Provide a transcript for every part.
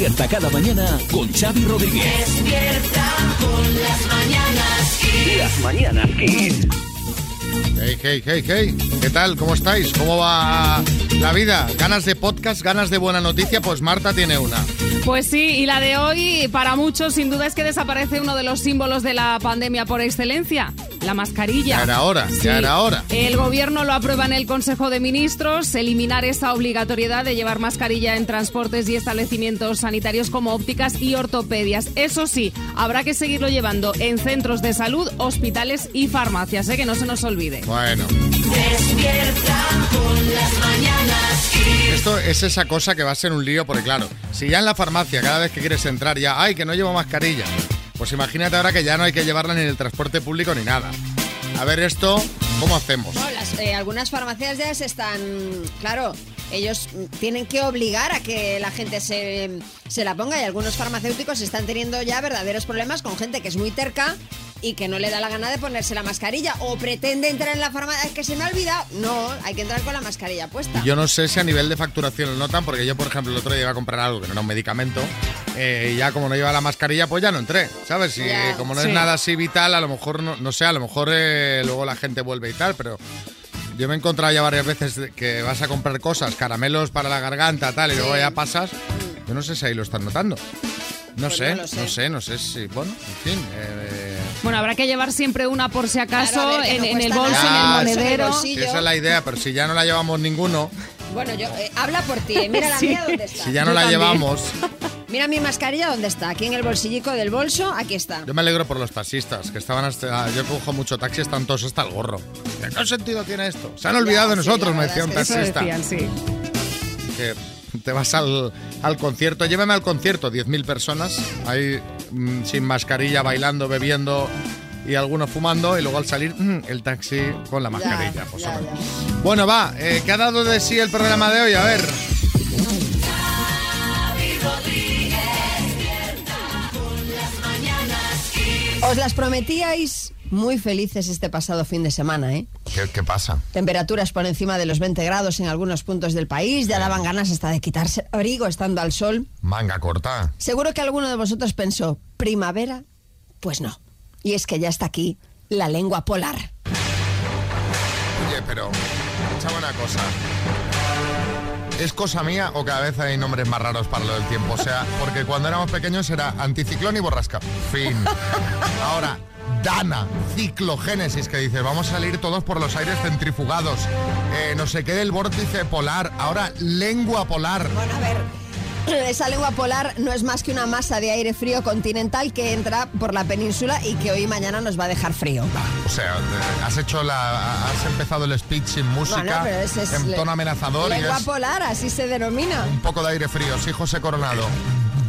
Despierta cada mañana con Xavi Rodríguez. Despierta con las mañanas Kiss. Las mañanas Kiss. Hey, hey, hey, hey. ¿Qué tal? ¿Cómo estáis? ¿Cómo va la vida? ¿Ganas de podcast? ¿Ganas de buena noticia? Pues Marta tiene una. Pues sí, y la de hoy, para muchos, sin duda es que desaparece uno de los símbolos de la pandemia por excelencia, la mascarilla. Ya era hora, ya era hora. El gobierno lo aprueba en el Consejo de Ministros, eliminar esa obligatoriedad de llevar mascarilla en transportes y establecimientos sanitarios como ópticas y ortopedias. Eso sí, habrá que seguirlo llevando en centros de salud, hospitales y farmacias, ¿eh? que no se nos olvide. Bueno, Despierta con las mañanas esto es esa cosa que va a ser un lío porque claro, si ya en la farmacia cada vez que quieres entrar ya, ay, que no llevo mascarilla, pues imagínate ahora que ya no hay que llevarla ni en el transporte público ni nada. A ver esto, ¿cómo hacemos? Eh, algunas farmacias ya se están, claro, ellos tienen que obligar a que la gente se, se la ponga y algunos farmacéuticos están teniendo ya verdaderos problemas con gente que es muy terca y que no le da la gana de ponerse la mascarilla o pretende entrar en la farmacia, es que se me ha olvidado. No, hay que entrar con la mascarilla puesta. Yo no sé si a nivel de facturación lo notan, porque yo, por ejemplo, el otro día iba a comprar algo que no era un medicamento, eh, y ya como no lleva la mascarilla, pues ya no entré, ¿sabes? Y Ya, como no sí. es nada así vital, a lo mejor, no, no sé, a lo mejor eh, luego la gente vuelve y tal, pero yo me he encontrado ya varias veces que vas a comprar cosas, caramelos para la garganta, tal, y luego ya pasas. Yo no sé si ahí lo están notando. No Pues sé, no sé. no sé, no sé si, bueno, en fin. eh, Bueno, habrá que llevar siempre una por si acaso Claro, ver, en, no en el bolso, nada. en el monedero. sí, esa es la idea, pero si ya no la llevamos ninguno, Bueno, yo, eh, habla por ti, eh, mira la Sí. mía dónde está. si ya Yo no la también. llevamos, Mira mi mascarilla dónde está, aquí en el bolsillico del bolso, aquí está. Yo me alegro por los taxistas, que estaban hasta... Yo cojo mucho taxi, están todos hasta el gorro. ¿Qué sentido tiene esto? Se han olvidado de nosotros, me decía un taxista. decían, sí. Que te vas al, al concierto, llévame al concierto, 10.000 personas, ahí mm, sin mascarilla, bailando, bebiendo y algunos fumando, y luego al salir, mm, el taxi con la mascarilla. pues, ya. Bueno, va, eh, ¿qué ha dado de sí el programa de hoy? A ver. Os las prometíais muy felices este pasado fin de semana, ¿eh? ¿Qué, qué pasa? Temperaturas por encima de los 20 grados en algunos puntos del país, ya daban ganas hasta de quitarse abrigo estando al sol. Manga corta. Seguro que alguno de vosotros pensó, ¿primavera? Pues no. Y es que ya está aquí la lengua polar. Oye, pero, una cosa. ¿Es cosa mía o cada vez hay nombres más raros para lo del tiempo? O sea, porque cuando éramos pequeños era anticiclón y borrasca. Fin. Ahora, Dana, ciclogénesis, que dice, vamos a salir todos por los aires centrifugados. Eh, no sé qué del vórtice polar. Ahora, lengua polar. Bueno, a ver. Esa lengua polar no es más que una masa de aire frío continental que entra por la península y que hoy y mañana nos va a dejar frío. O sea, eh, has hecho la. Has empezado el speech sin música, Bueno, pero ese es en tono amenazador y Lengua es polar, así se denomina. un poco de aire frío. Sí, José Coronado.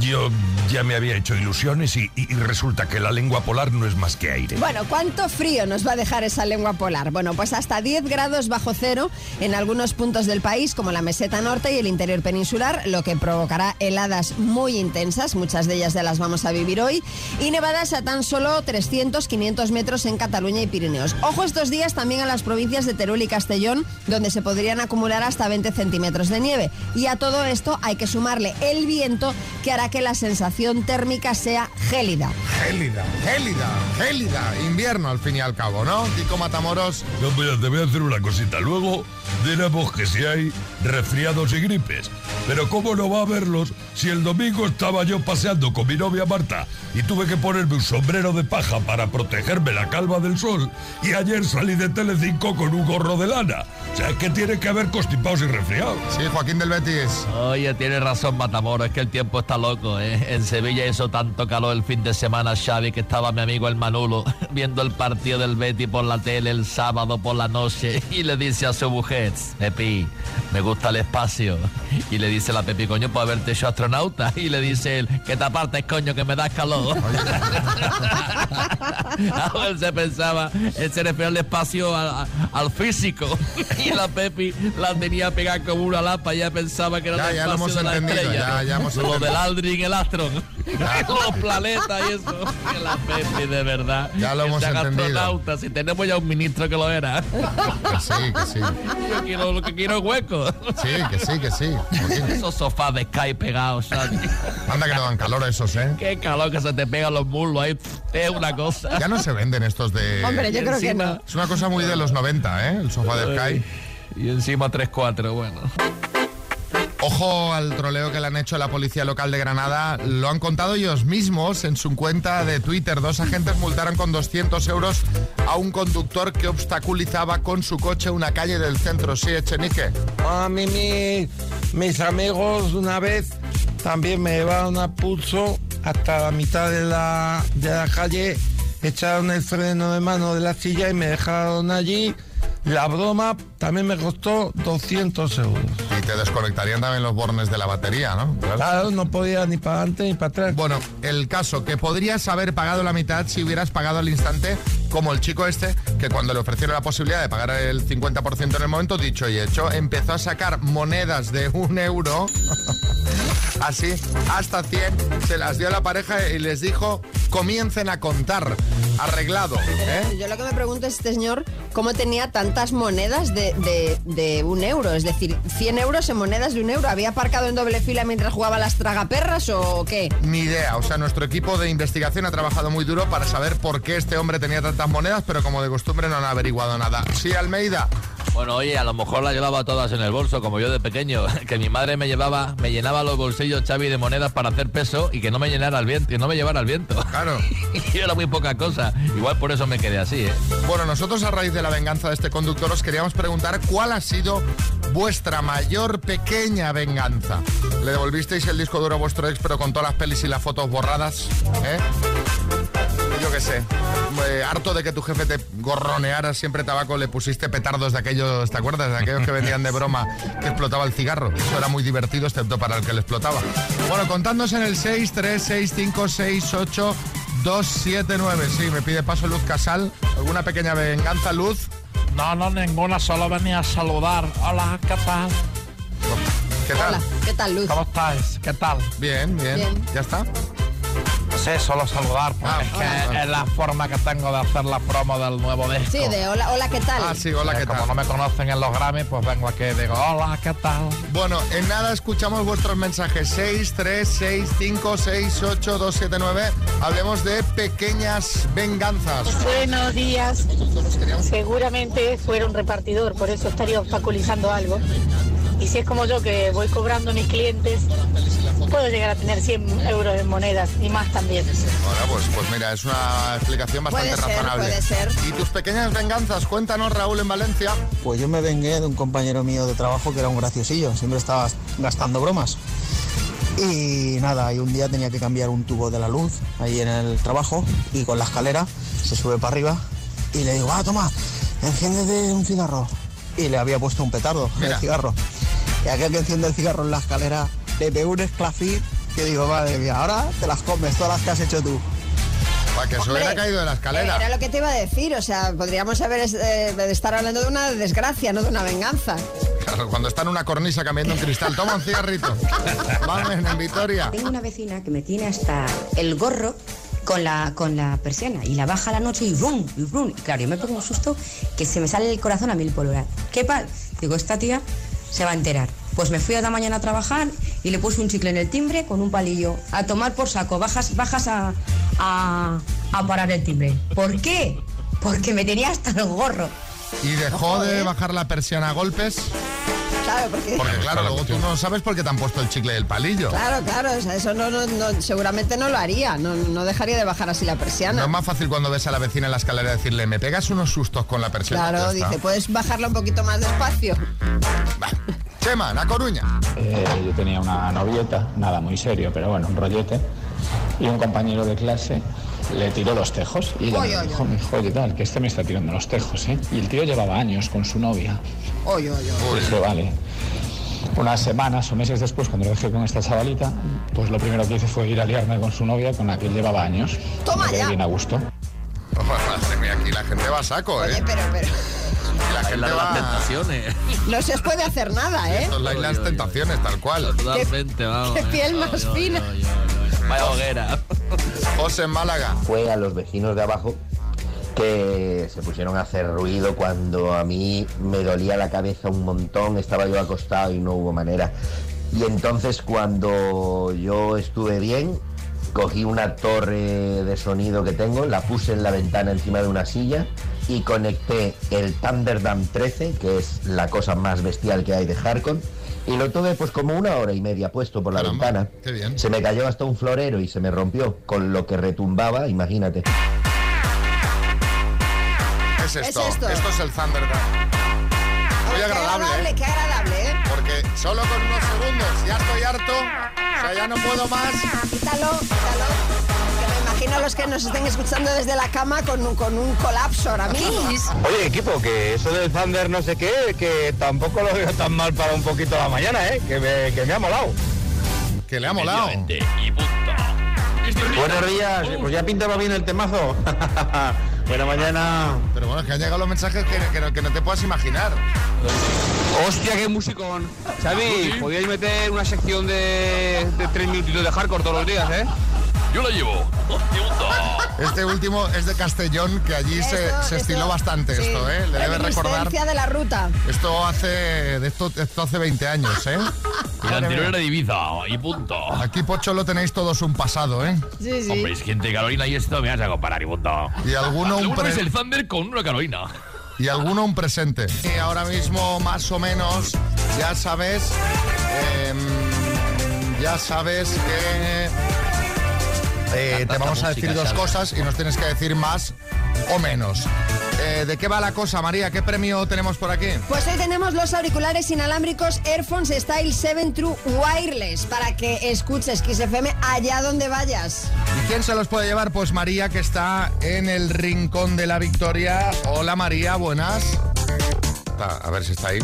Yo ya me había hecho ilusiones y, y- y resulta que la lengua polar no es más que aire. Bueno, ¿cuánto frío nos va a dejar esa lengua polar? Bueno, pues hasta 10 grados bajo cero en algunos puntos del país, como la meseta norte y el interior peninsular, lo que provocará heladas muy intensas, muchas de ellas ya las vamos a vivir hoy, y nevadas a tan solo 300, 500 metros en Cataluña y Pirineos. Ojo estos días también a las provincias de Teruel y Castellón, donde se podrían acumular hasta 20 centímetros de nieve. Y a todo esto hay que sumarle el viento que hará que la sensación térmica sea gélida. Gélida, gélida, gélida. Invierno al fin y al cabo, ¿no? Kiko Matamoros. Mira, te voy a hacer una cosita. Luego diremos que si hay resfriados y gripes. Pero ¿cómo no va a haberlos si el domingo estaba yo paseando con mi novia Marta y tuve que ponerme un sombrero de paja para protegerme la calva del sol y ayer salí de Telecinco con un gorro de lana? O sea, es que tiene que haber constipados y resfriados. Sí, Joaquín del Betis. Oye, tiene razón Matamoros, es que el tiempo está loco, ¿eh? En Sevilla hizo tanto calor el fin de semana, Xavi, que estaba mi amigo el Manulo viendo el partido del Betty por la tele el sábado por la noche y le dice a su mujer, Pepi, me gusta el espacio. Y le dice la Pepi, coño, pues haberte hecho astronauta. Y le dice él, que te apartes, coño, que me das calor. Ahora él se pensaba, él se refería al espacio, al físico. Y la Pepi la tenía pegada como una lapa, ya pensaba que era Ya, el ya lo espacio hemos de la entendido, estrella. ya, ya hemos Lo entendido. del Aldrin, el Astron. los planetas y eso. Que la Pepi, de verdad. Ya lo Que hemos entendido. si tenemos ya un ministro que lo era. Que sí, que sí. Yo quiero, lo que quiero es hueco. Sí, que sí, que sí. Esos sofás de Sky pegados, Xavi. Anda que no dan calor esos, ¿eh? Qué calor que se te pegan los muslos ahí. Es una cosa. Ya no se venden estos de... Hombre, yo creo que encima- no. Es una cosa muy de los 90, ¿eh? El sofá de Sky. Y encima 3-4, bueno. Ojo al troleo que le han hecho a la policía local de Granada. Lo han contado ellos mismos en su cuenta de Twitter. Dos agentes multaron con 200 euros a un conductor que obstaculizaba con su coche una calle del centro. Sí, Echenique. A mí mi- mis amigos una vez también me llevaron a pulso hasta la mitad de la, de la calle, echaron el freno de mano de la silla y me dejaron allí. La broma también me costó 200 euros. Y te desconectarían también los bornes de la batería, ¿no? Claro. Claro, no podía ni para adelante ni para atrás. Bueno, el caso, que podrías haber pagado la mitad si hubieras pagado al instante, como el chico este, que cuando le ofrecieron la posibilidad de pagar el 50% en el momento, dicho y hecho, empezó a sacar monedas de un euro, así, hasta 100, se las dio a la pareja y les dijo, comiencen a contar, arreglado, ¿eh? Yo lo que me pregunto es este señor cómo tenía tantas monedas de, de- un euro, es decir, 100 euros en monedas de un euro. ¿Había aparcado en doble fila mientras jugaba las tragaperras o qué? Ni idea, o sea, nuestro equipo de investigación ha trabajado muy duro para saber por qué este hombre tenía tantas monedas, pero como de costumbre no han averiguado nada. Sí, Almeida. Bueno, oye, a lo mejor las llevaba todas en el bolso, como yo de pequeño, que mi madre me llevaba, me llenaba los bolsillos, Xavi, de monedas para hacer peso y que no me llenara el viento, y no me llevara el viento. Claro. Y era muy poca cosa. Igual por eso me quedé así, ¿eh? Bueno, nosotros a raíz de la venganza de este conductor os queríamos preguntar cuál ha sido vuestra mayor pequeña venganza. ¿Le devolvisteis el disco duro a vuestro ex pero con todas las pelis y las fotos borradas? ¿Eh? Eh, harto de que tu jefe te gorroneara siempre tabaco, le pusiste petardos de aquellos, ¿te acuerdas? De aquellos que vendían de broma que explotaba el cigarro. Eso era muy divertido, excepto para el que le explotaba. Bueno, contadnos en el 6, 3, 6, 5, 6, 8, 2, 7, 9. Sí, me pide paso Luz Casal. ¿Alguna pequeña venganza, Luz? No, no, ninguna, solo venía a saludar. Hola, ¿qué tal? ¿Qué tal? Hola, ¿qué tal, Luz? ¿Cómo estáis? ¿Qué tal? Bien, bien, Bien. ¿Ya está? Sí, solo saludar, porque Ah, es que hola. es la forma que tengo de hacer la promo del nuevo disco. Sí, de hola, hola, ¿qué tal? Ah, sí, hola, Que ¿qué como tal? no me conocen en los Grammy, pues vengo aquí y digo, hola, ¿qué tal? Bueno, en nada escuchamos vuestros mensajes. 6, 3, 6, 5, 6, 8, 2, 7, 9. Hablemos de pequeñas venganzas. Buenos días. Seguramente fuera un repartidor, por eso estaría obstaculizando algo. Y si es como yo que voy cobrando a mis clientes, puedo llegar a tener 100 euros en monedas y más también. Bueno, pues, pues mira, es una explicación bastante Puede ser, razonable. puede ser. ¿Y tus pequeñas venganzas? Cuéntanos, Raúl, en Valencia. Pues yo me vengué de un compañero mío de trabajo que era un graciosillo, siempre estaba gastando bromas. Y nada, y un día tenía que cambiar un tubo de la luz ahí en el trabajo y con la escalera se sube para arriba y le digo, ah, toma, enciéndete un cigarro. Y le había puesto un petardo en el cigarro. Y aquel que enciende el cigarro en la escalera le pegó un esclafín que digo, madre mía, ahora te las comes, todas las que has hecho tú. Para que se hubiera caído de la escalera. Era lo que te iba a decir, o sea, podríamos haber eh, estar hablando de una desgracia, no de una venganza. Claro, cuando está en una cornisa cambiando un cristal. Toma un cigarrito. Vamos, en Vitoria. Tengo una vecina que me tiene hasta el gorro con la, con la persiana y la baja a la noche y rum, y rum. Y claro, yo me pongo un susto que se me sale el corazón a mil por hora. ¿Qué pasa? Digo, esta tía se va a enterar. Pues me fui a la mañana a trabajar y le puse un chicle en el timbre con un palillo. A tomar por saco, bajas, bajas a, a, a parar el timbre. ¿Por qué? Porque me tenía hasta el gorro. ¿Y dejó de bajar la persiana a golpes? Claro, porque... Porque claro, luego tú no sabes por qué te han puesto el chicle del palillo. Claro, claro, o sea, eso no, no- no- seguramente no lo haría, no, no dejaría de bajar así la No persiana. es más fácil cuando ves a la vecina en la escalera decirle, me pegas unos sustos con la persiana. Claro, dice, ¿puedes bajarla un poquito más despacio? Va. Chema, La Coruña. Eh, yo tenía una novieta, nada muy serio, pero bueno, un rollete, y un compañero de clase le tiró los tejos y ella Oy, me oy, dijo, oye tal, que este me está tirando los tejos, ¿eh? Y el tío llevaba años con su novia. Oye, oye, oye. Dije, vale. Unas semanas o meses después, cuando lo dejé con esta chavalita, pues lo primero que hice fue ir a liarme con su novia, con la que él llevaba años. Toma Me quedé ya. bien a gusto. Madre mía, aquí la gente va a saco, ¿eh? Oye, pero, pero Y la gente La de las va... tentaciones. no se os puede hacer nada, ¿eh? Son las las tentaciones, tal cual. Totalmente, vamos. qué piel eh. más fina. ay, ay, ay. Vaya hoguera. Málaga. Fue a los vecinos de abajo que se pusieron a hacer ruido cuando a mí me dolía la cabeza un montón, estaba yo acostado y no hubo manera. Y entonces cuando yo estuve bien, cogí una torre de sonido que tengo, la puse en la ventana encima de una silla y conecté el Thunderdam 13, que es la cosa más bestial que hay de Hardcore, y lo tuve pues como una hora y media puesto por la ventana. qué bien. Se me cayó hasta un florero y se me rompió, con lo que retumbaba, imagínate. ¿Qué es ¿Qué es esto? esto? es el Thunderdam. Muy Qué agradable. agradable, qué agradable, ¿eh? Porque solo con unos segundos ya estoy harto. O sea, ya no puedo más. Quítalo, quítalo. Imagino a los que nos estén escuchando desde la cama con un, con un colapso ahora mismo. Oye, equipo, que eso del Thunder no sé qué, que tampoco lo veo tan mal para un poquito la mañana, ¿eh? Que me, que me ha molado. Que le ha molado. Buenos días, pues ya pintaba bien el temazo. Buena mañana. Pero bueno, es que han llegado los mensajes que, que no, que no te puedas imaginar. Hostia, qué musicón. Xavi, podíais meter una sección de, de tres minutitos de hardcore todos los días, ¿eh? Yo la llevo. Este último es de Castellón, que allí se, Esto- se estiló esto- bastante sí. esto, ¿eh? Le debe recordar. De la ruta. Esto hace, de esto, esto hace 20 años, ¿eh? La anterior era Ibiza y punto. Aquí, Pocho, lo tenéis todos un pasado, ¿eh? Sí, sí. Hombre, es gente de Carolina y esto me vas a comparar y punto. Y alguno un pre- es el Thunder con una Carolina. y alguno un presente. Y ahora mismo, más o menos, ya sabes, em, ya sabes que eh, te vamos a decir dos cosas y nos tienes que decir más o menos. Eh, ¿De qué va la cosa, María? ¿Qué premio tenemos por aquí? Pues hoy tenemos los auriculares inalámbricos Airphones Style 7 True Wireless para que escuches Kiss FM allá donde vayas. ¿Y quién se los puede llevar? Pues María, que está en el rincón de la victoria. Hola María, buenas. A ver si está ahí.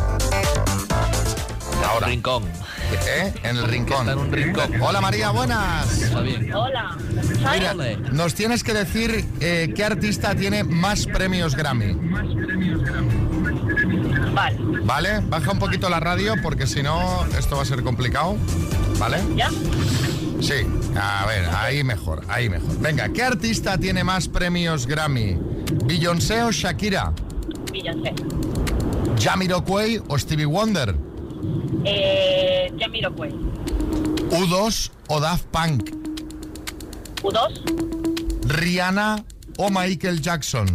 Ahora. Rincón. ¿Eh? En el rincón. Está en un rincón. Hola María, buenas. Está bien. Hola. Mira, nos tienes que decir eh, qué artista tiene más premios Grammy. Vale. ¿Vale? Baja un poquito la radio porque si no esto va a ser complicado. ¿Vale? ¿Ya? Sí. A ver, ahí mejor, ahí mejor. Venga, ¿qué artista tiene más premios Grammy? ¿Beyoncé o Shakira? Beyoncé. ¿Jamiroquai o Stevie Wonder? Eh, Jamiroquai. ¿U2 o Daft Punk? U2, ¿Rihanna o Michael Jackson?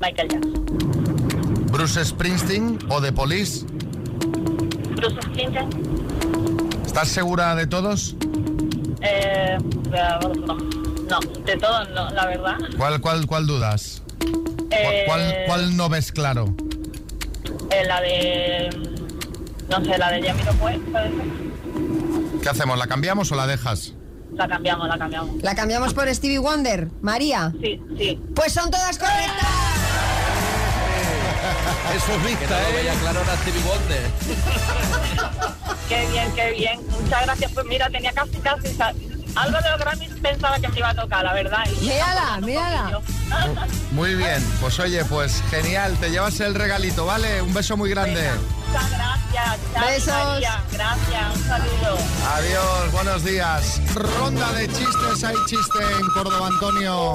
Michael Jackson. ¿Bruce Springsteen o The Police? Bruce Springsteen. ¿Estás segura de todos? Eh, no, no, de todo no, la verdad. ¿Cuál, cuál, cuál dudas? Eh, ¿Cuál, cuál no ves claro? eh, la de... No sé, la de Jamiroquai, puede ser. ¿Qué hacemos? ¿La cambiamos o la dejas? La cambiamos, la cambiamos. ¿La cambiamos por Stevie Wonder? María. Sí, sí. Pues son todas correctas. Eso es Que vista, no lo ¿eh? veía claro era Stevie Wonder. Qué bien, qué bien. Muchas gracias. Pues mira, tenía casi, casi... Algo de los Grammys pensaba que me iba a tocar, la verdad. y- Mírala, mírala. Muy bien, pues oye, pues genial, te llevas el regalito, ¿vale? Un beso muy grande. Muchas gracias. Xavi, Besos. María. Gracias, un saludo. Adiós, buenos días. Ronda de chistes, hay chiste en Córdoba, Antonio.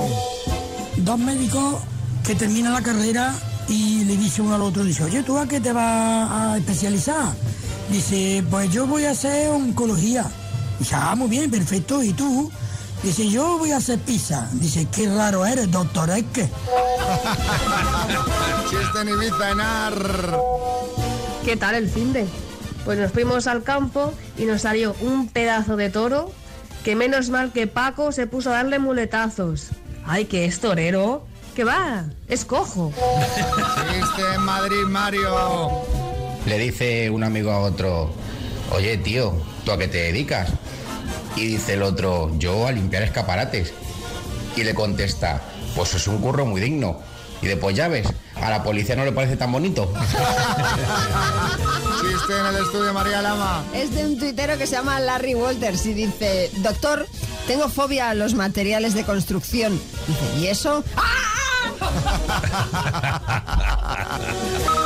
dos médicos que terminan la carrera y le dice uno al otro, dice, oye, ¿tú a qué te vas a especializar? Dice, pues yo voy a hacer oncología. Dice, ah, muy bien, perfecto, ¿y tú? Dice, yo voy a hacer pizza. Dice, qué raro eres, doctor, ¿es que? Chiste en Ibiza, Enar. ¿Qué tal el fin de? Pues nos fuimos al campo y nos salió un pedazo de toro que menos mal que Paco se puso a darle muletazos. ¡Ay, que es torero! ¿Qué va? Es cojo. Chiste en Madrid, Mario. Le dice un amigo a otro, oye tío, ¿tú a qué te dedicas? Y dice el otro, yo a limpiar escaparates. Y le contesta, pues es un curro muy digno. Y después ya ves, a la policía no le parece tan bonito. Chiste en el estudio, María Lama. Es de un tuitero que se llama Larry Walters y dice, doctor, tengo fobia a los materiales de construcción. Dice, ¿y eso? Y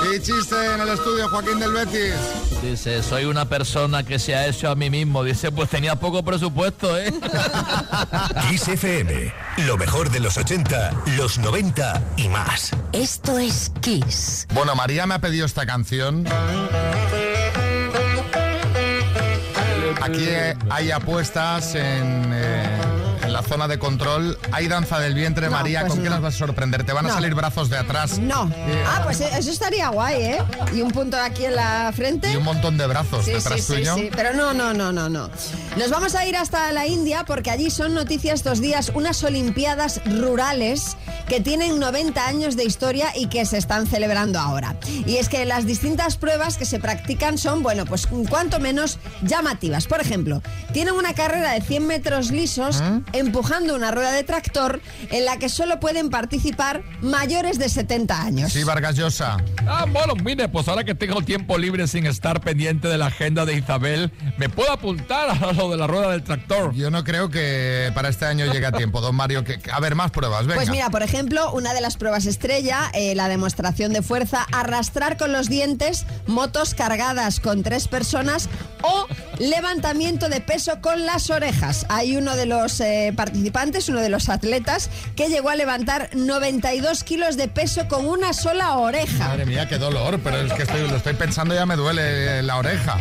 Hay chiste en el estudio, Joaquín del Betis. Dice, soy una persona que se ha hecho a mí mismo. Dice, pues tenía poco presupuesto, ¿eh? Kiss FM, lo mejor de los 80, los 90 y más. Esto es Kiss. Bueno, María me ha pedido esta canción. Aquí hay apuestas en, eh, en la zona de control. Hay danza del vientre, No, María. pues ¿Con qué no. nos vas a sorprender? Te van a No. salir brazos de atrás. No. Eh, Ah, pues eso estaría guay, ¿eh? Y un punto aquí en la frente. Y un montón de brazos Sí, detrás sí, sí, tuyo. sí, pero no, no, no, no, no. Nos vamos a ir hasta la India porque allí son noticias estos días unas Olimpiadas rurales que tienen 90 años de historia y que se están celebrando ahora. Y es que las distintas pruebas que se practican son, bueno, pues cuanto menos llamativas. Por ejemplo, tienen una carrera de 100 metros lisos empujando una rueda de tractor en la que solo pueden participar mayores de 70 años. Sí, Vargas Llosa. Ah, bueno, mire, pues ahora que tengo tiempo libre sin estar pendiente de la agenda de Isabel, me puedo apuntar a lo de la rueda del tractor. Yo no creo que para este año llegue a tiempo, don Mario. Que, a ver, más pruebas, venga. Pues mira, por ejemplo, una de las pruebas estrella, eh, la demostración de fuerza, arrastrar con los dientes motos cargadas con tres personas o levantamiento de peso con las orejas. Hay uno de los eh, participantes, uno de los atletas, que llegó a levantar 92 kilos de peso con una sola oreja. Madre mía, qué dolor, pero es que estoy, lo estoy pensando y ya me duele eh, la oreja.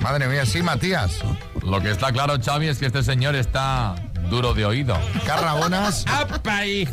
Madre mía, sí, Matías. Lo que está claro, Xavi, es que este señor está duro de oído. Carrabonas. ¡Apa,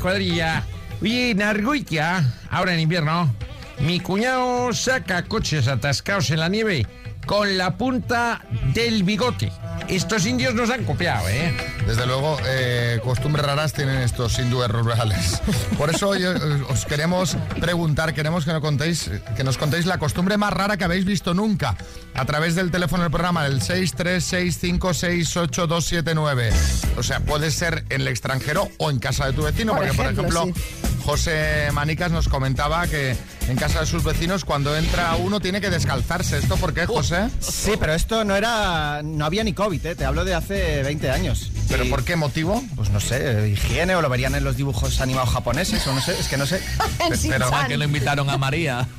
cuadrilla! Oye, en Argoitia, ahora en invierno, mi cuñado saca coches atascados en la nieve con la punta del bigote. Estos indios nos han copiado, ¿eh? Desde luego, eh, costumbres raras tienen estos hindúes rurales. Por eso hoy, eh, os queremos preguntar, queremos que nos contéis, que nos contéis la costumbre más rara que habéis visto nunca a través del teléfono del programa, el 636568279. O sea, puede ser en el extranjero o en casa de tu vecino, Por porque ejemplo, por ejemplo, José Manicas nos comentaba que en casa de sus vecinos cuando entra uno tiene que descalzarse. ¿Esto por qué, José? Sí, pero esto no era. No había ni COVID, ¿eh? te hablo de hace 20 años. ¿Pero por qué motivo? Pues no sé, higiene o lo verían en los dibujos animados japoneses o no sé, es que no sé. Pero ¿a que lo invitaron a María?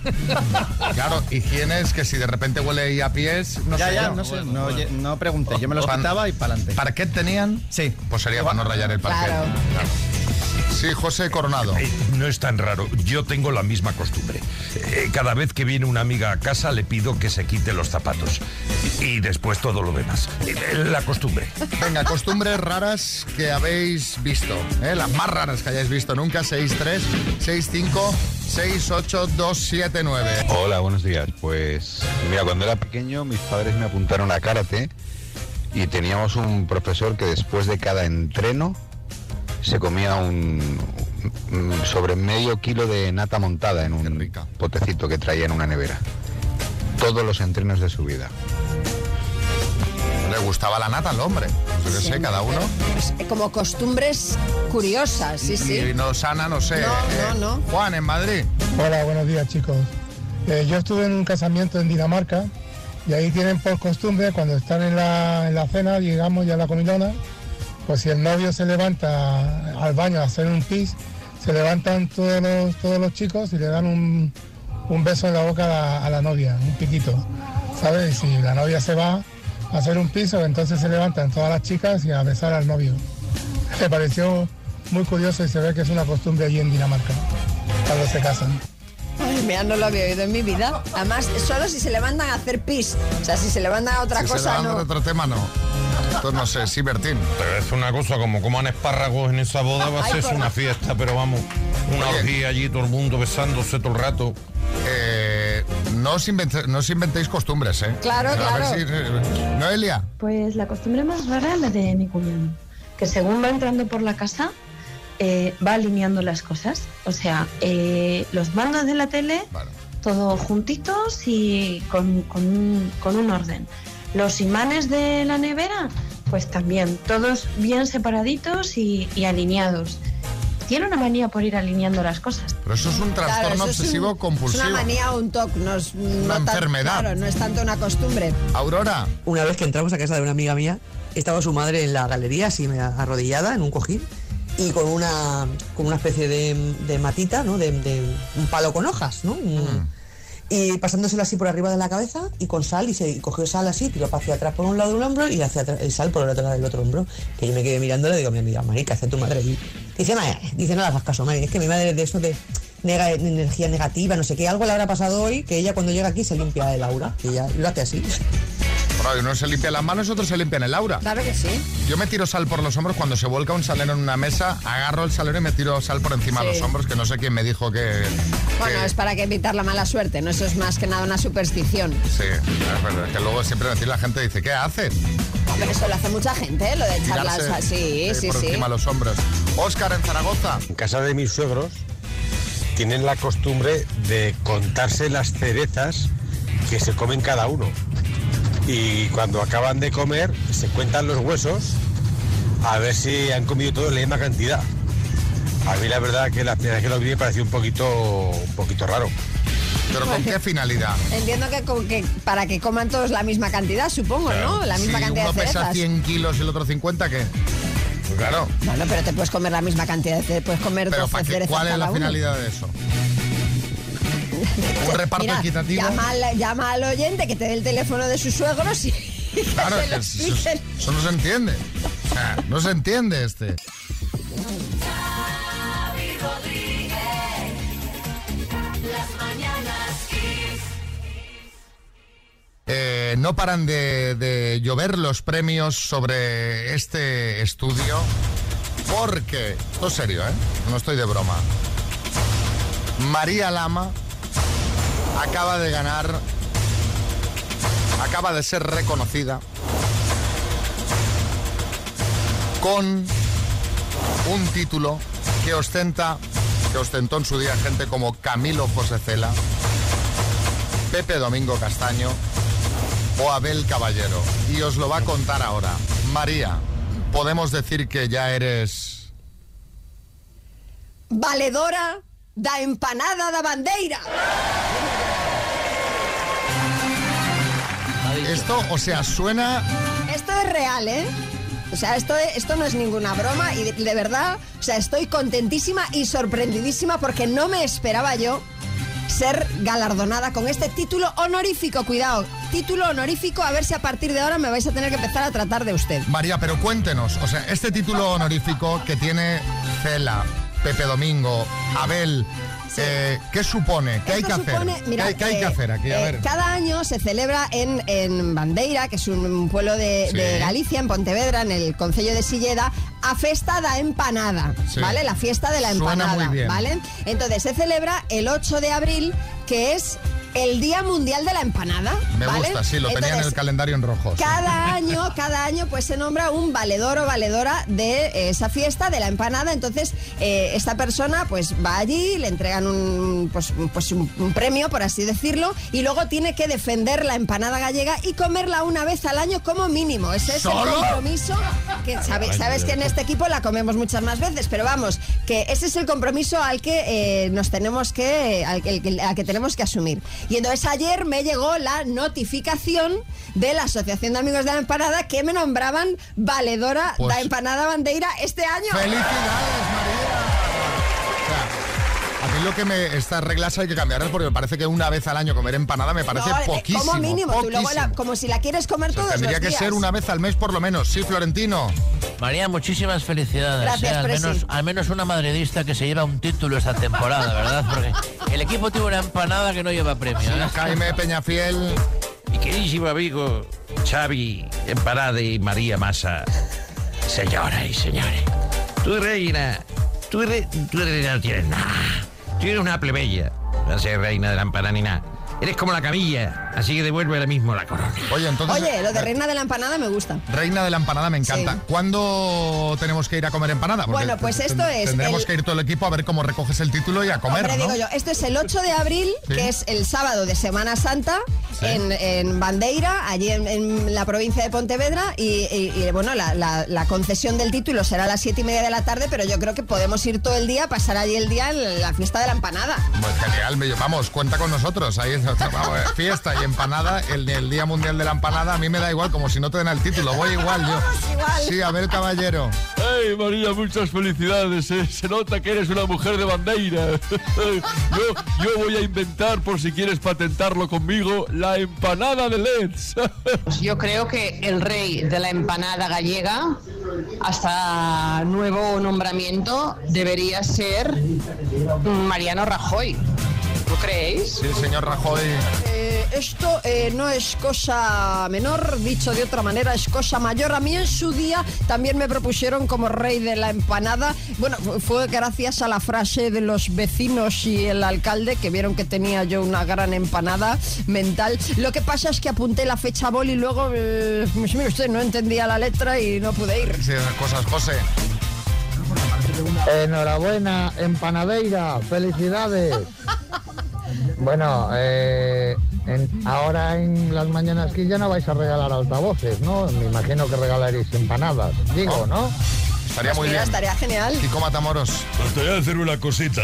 Claro, higiene es que si de repente huele ahí a pies, no ya, sé ya, yo. no sé, no, no pregunté, yo me los Pan- quitaba y para adelante. ¿Parquet tenían? Sí. Pues sería para no rayar el parquet. Claro. Sí, José Coronado. Eh, No es tan raro, yo tengo la misma costumbre. Eh, cada vez que viene una amiga a casa le pido que se quite los zapatos y, después todo lo demás. Eh, La costumbre. Venga, costumbres raras que habéis visto. ¿eh? Las más raras que hayáis visto nunca. 63 65 68279. Hola, buenos días. Pues mira, cuando era pequeño mis padres me apuntaron a karate y teníamos un profesor que después de cada entreno se comía un, un- sobre medio kilo de nata montada en un potecito que traía en una nevera. Todos los entrenos de su vida. Le gustaba la nata al hombre. Yo qué sé, cada uno. Como costumbres curiosas, sí, sí. Y no sana, no sé. No, eh, no, no. Juan, en Madrid. Hola, buenos días chicos. Eh, yo estuve en un casamiento en Dinamarca y ahí tienen por costumbre cuando están en la, en la cena, llegamos ya a la comilona, pues si el novio se levanta al baño a hacer un pis, se levantan todos los, todos los chicos y le dan un, un beso en la boca a la, a la novia, un piquito, ¿sabes? Y si la novia se va a hacer un piso, entonces se levantan todas las chicas y a besar al novio. Me pareció muy curioso y se ve que es una costumbre allí en Dinamarca, cuando se casan. Ay, mira, no lo había oído en mi vida. Además, solo si se levantan a hacer pis. O sea, si se levantan a otra Si se cosa, levantan no. de otro tema, no. Esto no sé, sí, Bertín. Pero es una cosa, como coman espárragos en esa boda, va a ser una fiesta, pero vamos, una Oye. orgía allí, todo el mundo besándose todo el rato. Eh, no, os invente- no os inventéis costumbres, ¿eh? Claro, A ver claro. si- eh, Noelia. Pues la costumbre más rara es la de mi cuñado, que según va entrando por la casa, eh, va alineando las cosas. O sea, eh, los mandos de la tele, todos juntitos y con, con un, con un orden. Los imanes de la nevera, pues también, todos bien separaditos y, y alineados. Tiene una manía por ir alineando las cosas. Pero eso es un Claro, trastorno eso es un- obsesivo compulsivo. Es una manía o un TOC, no es no tan- enfermedad. Claro, no es tanto una costumbre. Aurora. Una vez que entramos a casa de una amiga mía, estaba su madre en la galería, así arrodillada en un cojín, y con una, con una especie de, de matita, ¿no? De, de un palo con hojas, ¿no? Un- y pasándoselo así por arriba de la cabeza y con sal y se y cogió sal así, tiró hacia atrás por un lado del hombro y hacia atrás, y sal por el otro lado del otro hombro. Que yo me quedé mirándole y digo, mira, mira, marica, hace tu madre aquí. Dice, madre, dice, no le hagas caso, madre, es que mi madre de eso de nega- energía negativa, no sé qué, algo le habrá pasado hoy que ella cuando llega aquí se limpia el aura, y ella lo hace así. Bueno, uno se limpia las manos, otro se limpia en el aura. Claro que sí. Yo me tiro sal por los hombros cuando se vuelca un salero en una mesa, agarro el salero y me tiro sal por encima de Sí. los hombros, que no sé quién me dijo que... Bueno, que- es para que evitar la mala suerte, no eso es más que nada una superstición. Sí, es verdad, que luego siempre decir la gente dice, ¿qué haces? Pero eso lo hace mucha gente, ¿eh? lo de echar las... Sí, eh, sí, por sí. encima de los hombros. Óscar en Zaragoza. En casa de mis suegros tienen la costumbre de contarse las cerezas que se comen cada uno. Y cuando acaban de comer, se cuentan los huesos a ver si han comido todo en la misma cantidad. A mí la verdad que la primera vez que lo vi me pareció un poquito, un poquito raro. ¿Pero con qué finalidad? Entiendo que, con- que para que coman todos la misma cantidad, supongo, ¿no? La misma si cantidad uno de pesa cerezas. 100 kilos y el otro 50, ¿qué? Pues claro. Bueno, pero te puedes comer la misma cantidad de cerezas, puedes comer Pero 12 ¿para ¿cuál es la uno. finalidad de eso? ¿Un reparto Mira, equitativo? Llama al, llama al oyente que te dé el teléfono de sus suegros y, que Claro, se lo que eso, no se entiende. O sea, no se entiende este. Eh, no paran de, de llover los premios sobre este estudio porque, esto es serio, ¿eh? No estoy de broma. María Lama acaba de ganar, acaba de ser reconocida con un título que ostenta, que ostentó en su día gente como Camilo José Cela, Pepe Domingo Castaño o Abel Caballero. Y os lo va a contar ahora. María, podemos decir que ya eres... Valedora da empanada da bandeira. Esto, o sea, suena... Esto es real, ¿eh? O sea, esto, esto no es ninguna broma y de, de verdad, o sea, estoy contentísima y sorprendidísima porque no me esperaba yo ser galardonada con este título honorífico. Cuidado, título honorífico, a ver si a partir de ahora me vais a tener que empezar a tratar de usted. María, pero cuéntenos, o sea, este título honorífico que tiene Cela, Pepe Domingo, Abel, eh, ¿qué supone? ¿Qué hay que hacer? ¿Qué, hay- que eh, hacer aquí? A eh, ver. Cada año se celebra en, en Bandeira, que es un pueblo de, Sí. de Galicia, en Pontevedra, en el Concello de Silleda, a Festa da Empanada, Sí. ¿vale? La fiesta de la Suena empanada. ¿vale? Entonces se celebra el 8 de abril, que es el Día Mundial de la Empanada, Me ¿vale? gusta, sí, lo tenía en Entonces, el calendario en rojo. sí. cada año, cada año, pues se nombra un valedor o valedora de eh, esa fiesta, de la empanada. Entonces, eh, esta persona pues va allí, le entregan un, pues, un- pues, un, un premio, por así decirlo, y luego tiene que defender la empanada gallega y comerla una vez al año como mínimo. Ese es ¿Solo? el compromiso. Que sabe- sabes que en este equipo la comemos muchas más veces, pero vamos, que ese es el compromiso al que eh, nos tenemos que, al que, al que- al que tenemos que asumir. Y entonces ayer me llegó la notificación de la Asociación de Amigos de la Empanada que me nombraban valedora Pues- da Empanada Bandeira este año. ¡Felicidades, mí lo que me... Estas reglas hay que cambiarlas porque me parece que una vez al año comer empanada me parece No, eh, poquísimo. como mínimo, tú luego la- poquísimo. como si la quieres comer todos Tendría los que días. ser una vez al mes por lo menos. Sí, Florentino. María, muchísimas felicidades. Gracias, ¿eh? al, menos, al menos una madridista que se lleva un título esta temporada, ¿verdad? Porque el equipo tuvo una empanada que no lleva premio. ¿eh? Jaime Peñafiel. Mi queridísimo amigo Xavi Empanada y María Massa. Señoras y señores, tú reina, tú, re- tú reina no tienes nada. Tú eres una plebeya. No ser reina de la empanada ni nada. Eres como la camilla, así que devuelve ahora mismo la corona. Oye, entonces... Oye, lo de reina de la empanada me gusta. Reina de la empanada me encanta. Sí. ¿Cuándo tenemos que ir a comer empanada? Porque Bueno, pues esto es Tendremos el- que ir todo el equipo a ver cómo recoges el título y a comer, Hombre, ¿no? digo yo, esto es el 8 de abril, Sí. que es el sábado de Semana Santa, Sí. en, en Bandeira, allí en, en la provincia de Pontevedra. Y, y- y, bueno, la, la- la concesión del título será a las 7 y media de la tarde, pero yo creo que podemos ir todo el día, pasar allí el día en la fiesta de la empanada. Pues genial, me- vamos, cuenta con nosotros. Ahí es, vamos, fiesta y empanada, el del Día Mundial de la Empanada, a mí me da igual, como si no te den el título, voy igual yo. Sí, a ver, caballero. ¡Ay, María, muchas felicidades! eh. Se nota que eres una mujer de bandeira. yo, yo voy a inventar, por si quieres patentarlo conmigo, la empanada de LEDs. Yo creo que el rey de la empanada gallega, hasta nuevo nombramiento, debería ser Mariano Rajoy. ¿No creéis? Sí, señor Rajoy. Esto eh, no es cosa menor, dicho de otra manera, es cosa mayor. A mí en su día también me propusieron como rey de la empanada. Bueno, fu- fue gracias a la frase de los vecinos y el alcalde que vieron que tenía yo una gran empanada mental. Lo que pasa es que apunté la fecha bol y luego, eh, pues mire usted, no entendía la letra y no pude ir. Sí, esas cosas, José. Enhorabuena, empanadeira, felicidades. Bueno, eh, en- ahora en las mañanas que ya no vais a regalar altavoces, ¿no? Me imagino que regalaréis empanadas, digo, ¿no? Estaría Pues mira, estaría genial. Kiko Matamoros. Pues te voy a decir una cosita.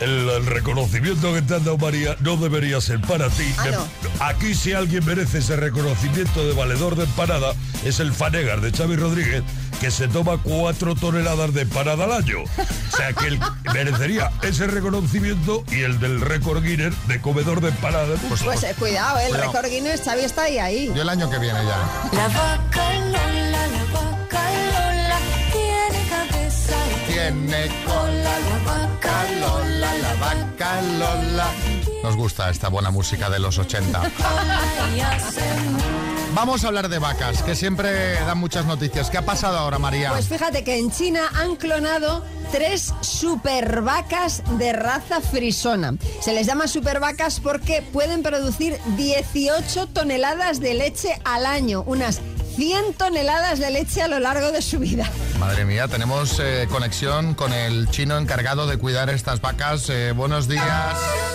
El, el reconocimiento que te han dado María no debería ser para ti. Ah, no. Aquí si alguien merece ese reconocimiento de valedor de empanada es el Fanegas de Xavi Rodríguez, que se toma cuatro toneladas de empanada al año. O sea que él merecería ese reconocimiento y el del récord Guinness de comedor de empanada. Pues, Pues eh, cuidado, eh, el Cuidado. récord Guinness, Xavi está ahí, ahí. Yo el año que viene ya. La vaca Lola, la vaca Lola, tiene cabeza y Tiene cola la vaca Lola, la vaca Lola. Nos gusta esta buena música de los 80. Vamos a hablar de vacas, que siempre dan muchas noticias. ¿Qué ha pasado ahora, María? Pues fíjate que en China han clonado tres supervacas de raza frisona. Se les llama supervacas porque pueden producir 18 toneladas de leche al año, unas 100 toneladas de leche a lo largo de su vida. Madre mía, tenemos eh, conexión con el chino encargado de cuidar estas vacas. Eh, buenos días.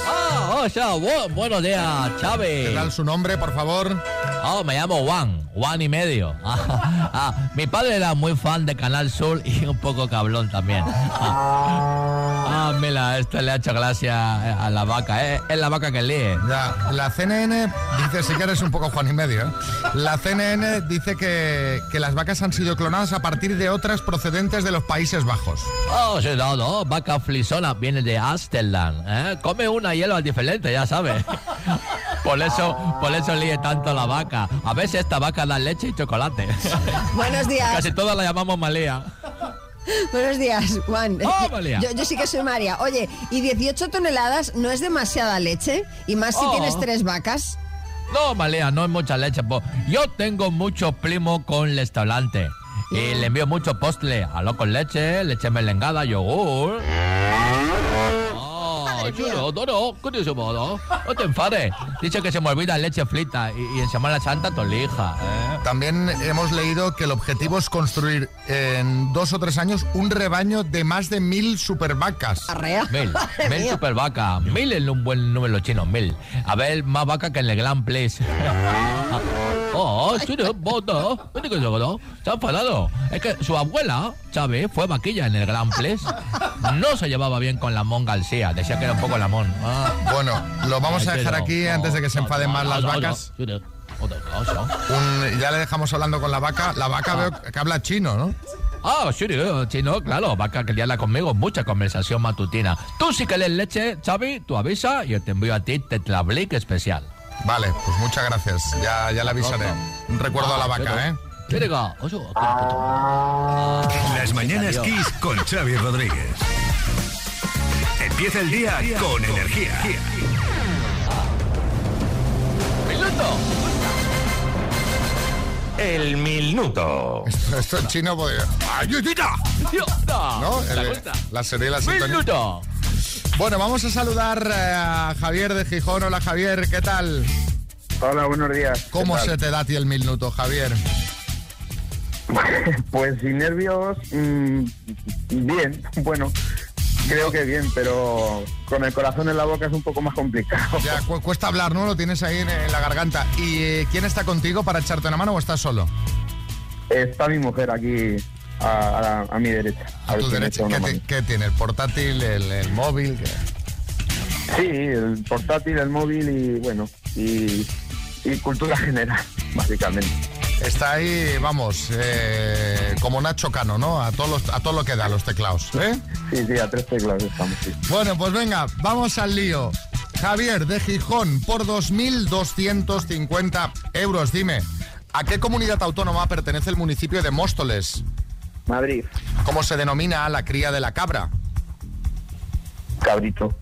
Ah, o sea, bu- buenos días, Chávez. ¿Qué tal su nombre, por favor? Oh, me llamo Juan, Juan y medio. Ah, ah, mi padre era muy fan de Canal Sur y un poco cablón también. Ah, ah, mira, esto le ha hecho gracia a la vaca, ¿eh? Es la vaca que lee. Ya, la CNN dice, sí que eres un poco Juan y medio, ¿eh? La CNN dice que, que las vacas han sido clonadas a partir de otras procedentes de los Países Bajos. Oh, sí, no, no, vaca flisona viene de Amsterdam, ¿eh? Come una hierba diferente, ya sabes. Por eso, por eso líe tanto la vaca. A veces esta vaca da leche y chocolate. Buenos días. Casi todas la llamamos Malía. Buenos días, Juan. Oh. Yo, yo sí que soy María. Oye, ¿y 18 toneladas no es demasiada leche? Y más si Oh. tienes tres vacas. No, Malea, no es mucha leche. po. Yo tengo muchos primos con restaurante. Y le envío mucho postre. Aló con leche, leche melengada, yogur. Chulo, no, no, ¿qué te sumo, no? Te enfades. Dice que se me olvida leche frita y, y en Semana Santa tolija. ¿eh? También hemos leído que el objetivo es construir en dos o tres años un rebaño de más de mil supervacas. Mil, mil super vaca. Mil es un buen número chino, mil. A ver, más vaca que en el Grand Place. Oh, ha enfadado. Es que su abuela, Chávez, fue vaquilla en el Grand Place. No se llevaba bien con la Mon García. Decía que era un poco la Mon. Ah. Bueno, lo vamos a dejar aquí antes de que se enfaden más las vacas. Un- ya le dejamos hablando con la vaca. La vaca veo que habla chino, ¿no? Ah, sí, chino, claro, vaca que liarla conmigo, mucha conversación matutina. Tú sí que lees leche, Xavi, tú avisa y yo te envío a ti Tetrablick especial. Vale, pues muchas gracias. Ya, ya le avisaré. Un recuerdo a la vaca, ¿eh? Oye, Las mañanas Kiss con Xavi Rodríguez. Empieza el día con energía. ¡Minuto! El minuto. Esto, esto en chino podría... ¡Ayudita! ¿No? La serie y la sintonía. ¡Minuto! Bueno, vamos a saludar eh, a Javier de Gijón. Hola, Javier, ¿qué tal? Hola, buenos días. ¿Cómo se te da a ti el minuto, Javier? Pues sin nervios, mm, bien, bueno, creo que bien, pero con el corazón en la boca es un poco más complicado. Ya, cu- cuesta hablar, ¿no? Lo tienes ahí en, en la garganta. ¿Y eh, quién está contigo para echarte una mano o estás solo? Está mi mujer aquí a, a a mi derecha. A ver tu si derecha. ¿Qué, tiene? ¿El portátil, el, el móvil? ¿Qué? Sí, el portátil, el móvil y bueno, y y cultura general, básicamente. Está ahí, vamos, eh, como Nacho Cano, ¿no? A, todos los- a todo lo que da los teclados, ¿eh? Sí, sí, a tres teclados estamos, sí. Bueno, pues venga, vamos al lío. Javier de Gijón, por 2.250 euros, dime, ¿a qué comunidad autónoma pertenece el municipio de Móstoles? Madrid. ¿Cómo se denomina la cría de la cabra? Cabrito.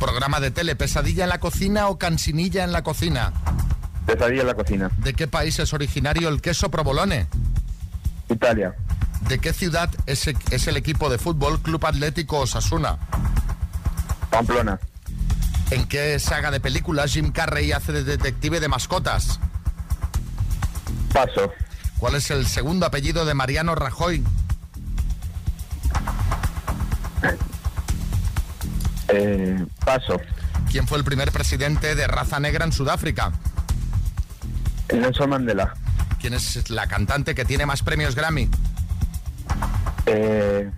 Programa de tele, pesadilla en la cocina o cansinilla en la cocina. Pesadilla en la cocina. ¿De qué país es originario el queso provolone? Italia. ¿De qué ciudad es, e- es el equipo de fútbol Club Atlético Osasuna? Pamplona. ¿En qué saga de películas Jim Carrey hace de detective de mascotas? Paso. ¿Cuál es el segundo apellido de Mariano Rajoy? Eh, paso. ¿Quién fue el primer presidente de raza negra en Sudáfrica? Nelson Mandela. ¿Quién es la cantante que tiene más premios Grammy? Eh,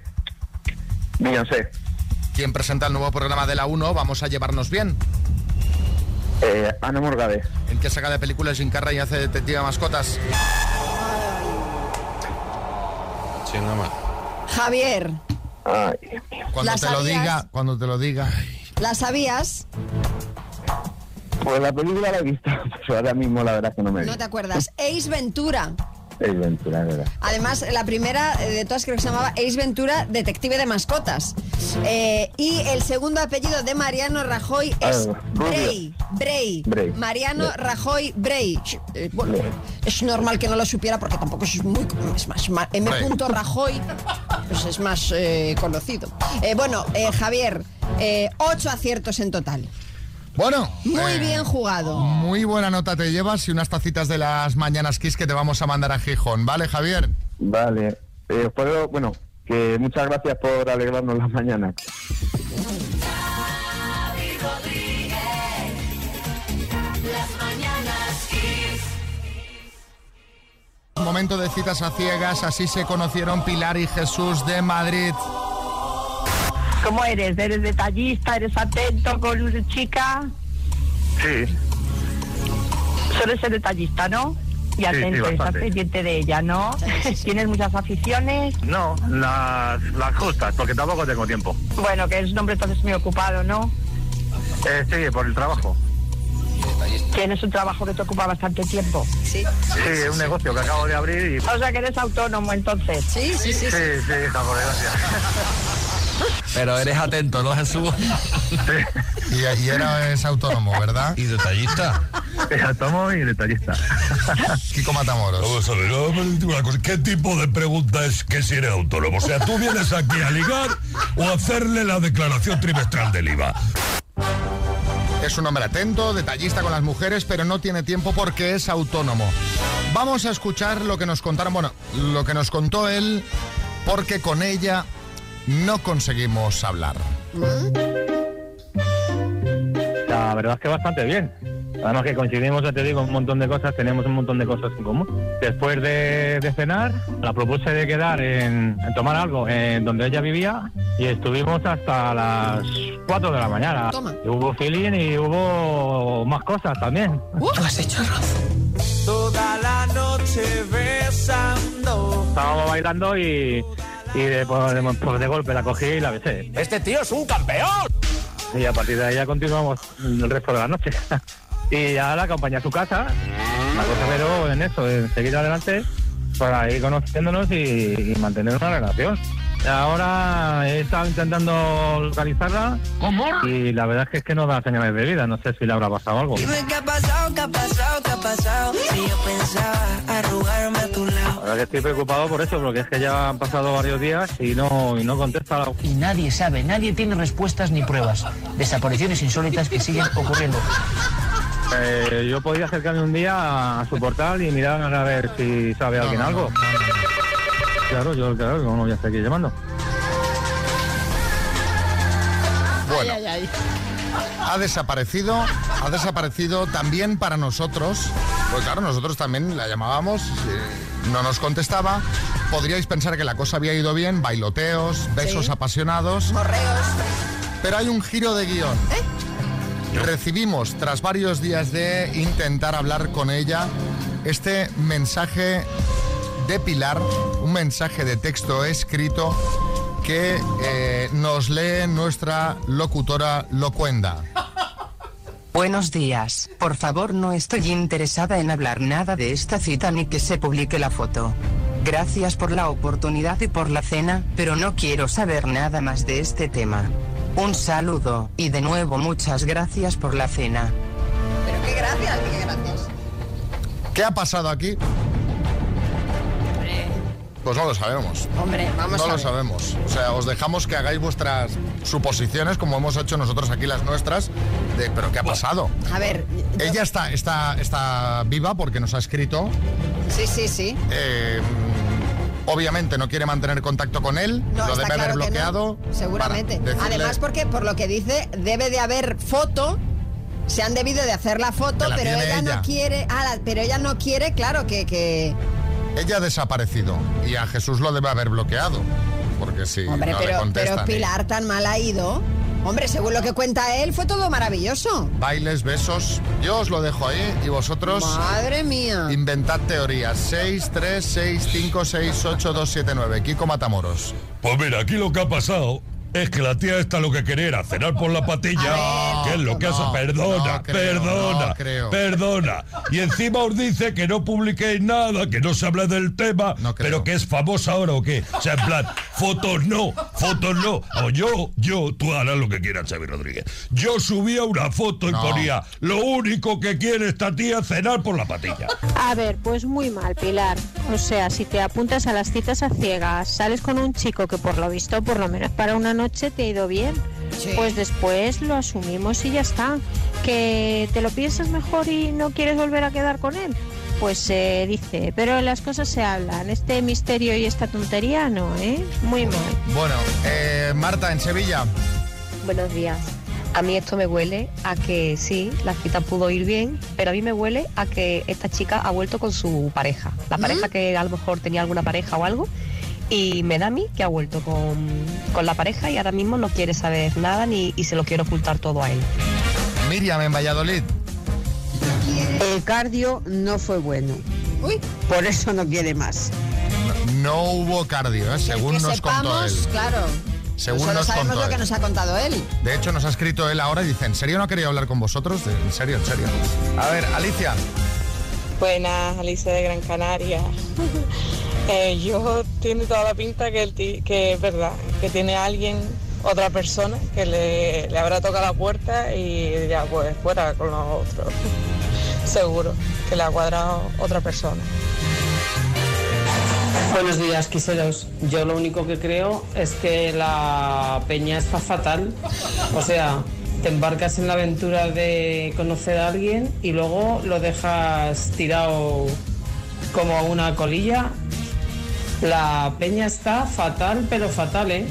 Beyoncé. ¿Quién presenta el nuevo programa de la 1 Vamos a llevarnos bien? Eh, Ana Morgade. ¿En qué saga de películas Jim Carrey hace de detective de mascotas? Javier, Ay, Cuando ¿La te lo diga, cuando te lo diga. ¿la sabías? Pues la película la he visto, pero ahora mismo la verdad que no me No te acuerdas. Ace Ventura. Es Ventura, es verdad. Además, la primera eh, de todas creo que se llamaba Ace Ventura, detective de mascotas. Eh, y el segundo apellido de Mariano Rajoy es Ah, Rubio. Bray. Bray. Bray. Mariano Bray. Rajoy Bray. Eh, bueno, es normal que no lo supiera porque tampoco es muy... Es más, M. Rajoy pues es más eh, conocido. Eh, bueno, eh, Javier, eh, ocho aciertos en total. Bueno. Muy eh, bien jugado. Muy buena nota te llevas y unas tacitas de las mañanas Kiss que te vamos a mandar a Gijón, ¿vale, Javier? Vale. Eh, os puedo- bueno, que muchas gracias por alegrarnos las mañanas. Momento de citas a ciegas, así se conocieron Pilar y Jesús de Madrid. ¿Cómo eres? ¿Eres detallista? ¿Eres atento con una chica? Sí. Sueles ser detallista, ¿no? Y sí, atento, estás pendiente de ella, ¿no? ¿Tienes muchas aficiones? No, las, las justas, porque tampoco tengo tiempo. Bueno, que eres un hombre entonces muy ocupado, ¿no? Eh, sí, por el trabajo. Tienes un trabajo que te ocupa bastante tiempo. Sí. Sí, es un negocio que acabo de abrir y... O sea que eres autónomo entonces. Sí, sí, sí. Sí, sí, hija, por desgracia. Pero eres atento, ¿no, Jesús? Y, y era es autónomo, ¿verdad? Y detallista. Es autónomo y detallista. Kiko Matamoros. Vamos a ver, vamos a decir una cosa. ¿Qué tipo de pregunta es que si eres autónomo? O sea, ¿tú vienes aquí a ligar o a hacerle la declaración trimestral del IVA? Es un hombre atento, detallista con las mujeres, pero no tiene tiempo porque es autónomo. Vamos a escuchar lo que nos contaron, bueno, lo que nos contó él, porque con ella no conseguimos hablar. La verdad es que bastante bien. Además que coincidimos, ya te digo, un montón de cosas, tenemos un montón de cosas en común. Después de, de cenar, la propuse de quedar en, en tomar algo en donde ella vivía y estuvimos hasta las 4 de la mañana. Toma. Y hubo feeling y hubo más cosas también. Tú has hecho arroz. Toda la noche besando. Estábamos bailando y, y de, pues, de- pues de golpe la cogí y la besé. Este tío es un campeón. Y a partir de ahí ya continuamos el resto de la noche. y ya la acompañé a su casa. La cosa pero en eso, en seguir adelante para ir conociéndonos y, y mantener una relación. Ahora he estado intentando localizarla. Y la verdad es que es que no da señales de vida. No sé si le habrá pasado algo. Dime qué ha pasado, qué ha pasado, qué ha pasado. Si yo pensaba arrugarme a tu La lado. verdad que estoy preocupado por eso, porque es que ya han pasado varios días y no, y no contesta. Y nadie sabe, nadie tiene respuestas ni pruebas. Desapariciones insólitas que siguen ocurriendo. Eh, yo podría acercarme un día a su portal y mirar a ver si sabe alguien algo. Claro, yo claro, no voy a estar aquí llamando. Bueno, ha desaparecido, ha desaparecido también para nosotros. Pues claro, nosotros también la llamábamos, eh, no nos contestaba. Podríais pensar que la cosa había ido bien, bailoteos, besos Sí. apasionados. Morreos. Pero hay un giro de guion. Recibimos, tras varios días de intentar hablar con ella, este mensaje de Pilar, un mensaje de texto escrito que eh, nos lee nuestra locutora Locuenda. Buenos días. Por favor, no estoy interesada en hablar nada de esta cita ni que se publique la foto. Gracias por la oportunidad y por la cena, pero no quiero saber nada más de este tema. Un saludo y de nuevo muchas gracias por la cena. Pero qué gracias, qué gracias. ¿Qué ha pasado aquí? Pues no lo sabemos. Hombre, vamos no a lo ver. sabemos. O sea, os dejamos que hagáis vuestras suposiciones, como hemos hecho nosotros aquí las nuestras, de pero ¿qué ha pasado? A ver, yo- Ella está, está, está viva porque nos ha escrito. sí, sí, sí. Eh, obviamente no quiere mantener contacto con él. No, lo debe haber claro bloqueado. no, seguramente. decirle- Además, porque por lo que dice, debe de haber foto. Se han debido de hacer la foto, la pero ella, ella. no quiere. Ah, la- pero ella no quiere, claro, que. que Ella ha desaparecido y a Jesús lo debe haber bloqueado. Porque si hombre, no le pero, contestan pero y- Pilar tan mal ha ido. Hombre, según lo que cuenta él, fue todo maravilloso. Bailes, besos. Yo os lo dejo ahí y vosotros. Madre mía. Inventad teorías. 6, 3, 6, 5, 6, 8, 2, 7, 9. Kiko Matamoros. Pues mira, aquí lo que ha pasado es que la tía esta lo que quería era cenar por la patilla, que es lo que hace. Perdona, no creo, perdona, no creo. perdona. Y encima os dice que no publiquéis nada, que no se hable del tema, pero que es famosa ahora o qué. O sea, en plan, fotos no, fotos no. O yo, yo, tú harás lo que quieras, Xavi Rodríguez. Yo subía una foto y No. ponía, lo único que quiere esta tía es cenar por la patilla. A ver, pues muy mal, Pilar. O sea, si te apuntas a las citas a ciegas, sales con un chico que por lo visto, por lo menos para una noche te ha ido bien, pues después lo asumimos y ya está. Que te lo piensas mejor y no quieres volver a quedar con él. Pues se dice, pero las cosas se hablan. Este misterio y esta tontería no, ¿eh? Muy mal. Bueno, eh, Marta, en Sevilla. Buenos días. A mí esto me huele a que sí, la cita pudo ir bien, pero a mí me huele a que esta chica ha vuelto con su pareja. La pareja que a lo mejor tenía alguna pareja o algo. Y me da a mí que ha vuelto con, con la pareja y ahora mismo no quiere saber nada ni y se lo quiere ocultar todo a él. Miriam, en Valladolid. El cardio no fue bueno. Por eso no quiere más. No hubo cardio, ¿eh? según que nos contó él. claro. Según Solo nos sabemos contó lo que él. nos ha contado él. De hecho, nos ha escrito él ahora y dice, ¿en serio no quería hablar con vosotros? En serio, en serio. A ver, Alicia. Buenas, Alicia de Gran Canaria. Eh, yo tiene toda la pinta que, es verdad, que tiene alguien, otra persona, que le, le habrá tocado la puerta y dirá, pues fuera con los otros. Seguro que le ha cuadrado otra persona. Buenos días, quiseros. Yo lo único que creo es que la peña está fatal. O sea, te embarcas en la aventura de conocer a alguien y luego lo dejas tirado como una colilla. La peña está fatal, pero fatal, ¿eh?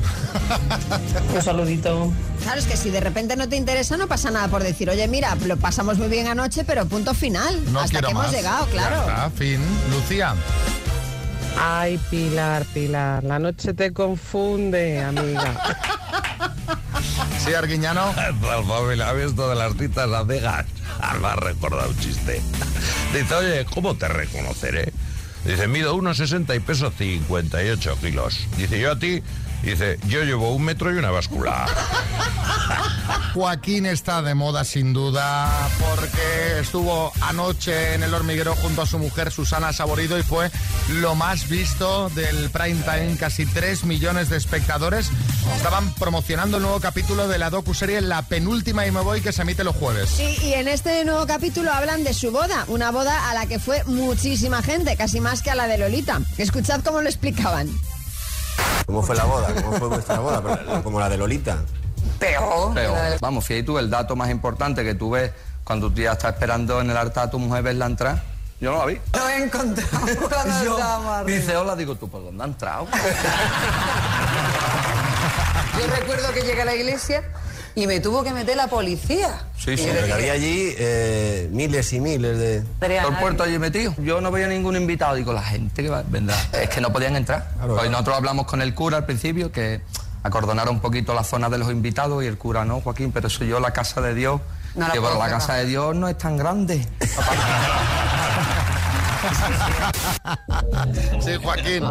Un saludito. Claro, es que si de repente no te interesa, no pasa nada por decir, oye, mira, lo pasamos muy bien anoche, pero punto final. No Hasta quiero que hemos llegado, Ya claro. está, fin. Lucía. Ay, Pilar, Pilar, la noche te confunde, amiga. Sí, Arguiñano. familia, ¿has visto de las citas a ciegas? Ah, Me ha recordado un chiste. Dice, oye, ¿cómo te reconoceré? Dice, mido 1,60 y peso 58 kilos. Dice, yo a ti, dice, yo llevo un metro y una báscula. Joaquín está de moda sin duda porque estuvo anoche en el hormiguero junto a su mujer Susana Saborido y fue lo más visto del prime time, casi 3 millones de espectadores. Estaban promocionando el nuevo capítulo de la docuserie La penúltima y me voy que se emite los jueves. Sí, y en este nuevo capítulo hablan de su boda, una boda a la que fue muchísima gente, casi más que a la de Lolita. Escuchad cómo lo explicaban. ¿Cómo fue la boda? ¿Cómo fue vuestra boda? Como la de Lolita. Peor. Peor. Vamos, fíjate tú, el dato más importante que tú ves cuando tu tía está esperando en el altar a tu mujer verla entrar. Yo no la vi. Lo he encontrado cuando Yo-. Dice, hola, digo, ¿tú por dónde has entrado? Yo recuerdo que llegué a la iglesia y me tuvo que meter la policía. Sí, sí, porque había allí eh, miles y miles de... Todo el puerto allí metido. Yo no veía ningún invitado. Digo, la gente que va, vendrá. Es que no podían entrar. Hoy nosotros hablamos con el cura al principio, que acordonara un poquito la zona de los invitados y el cura no, Joaquín, pero soy yo la casa de Dios No la que la cerrar. casa de Dios no es tan grande. Sí, Joaquín.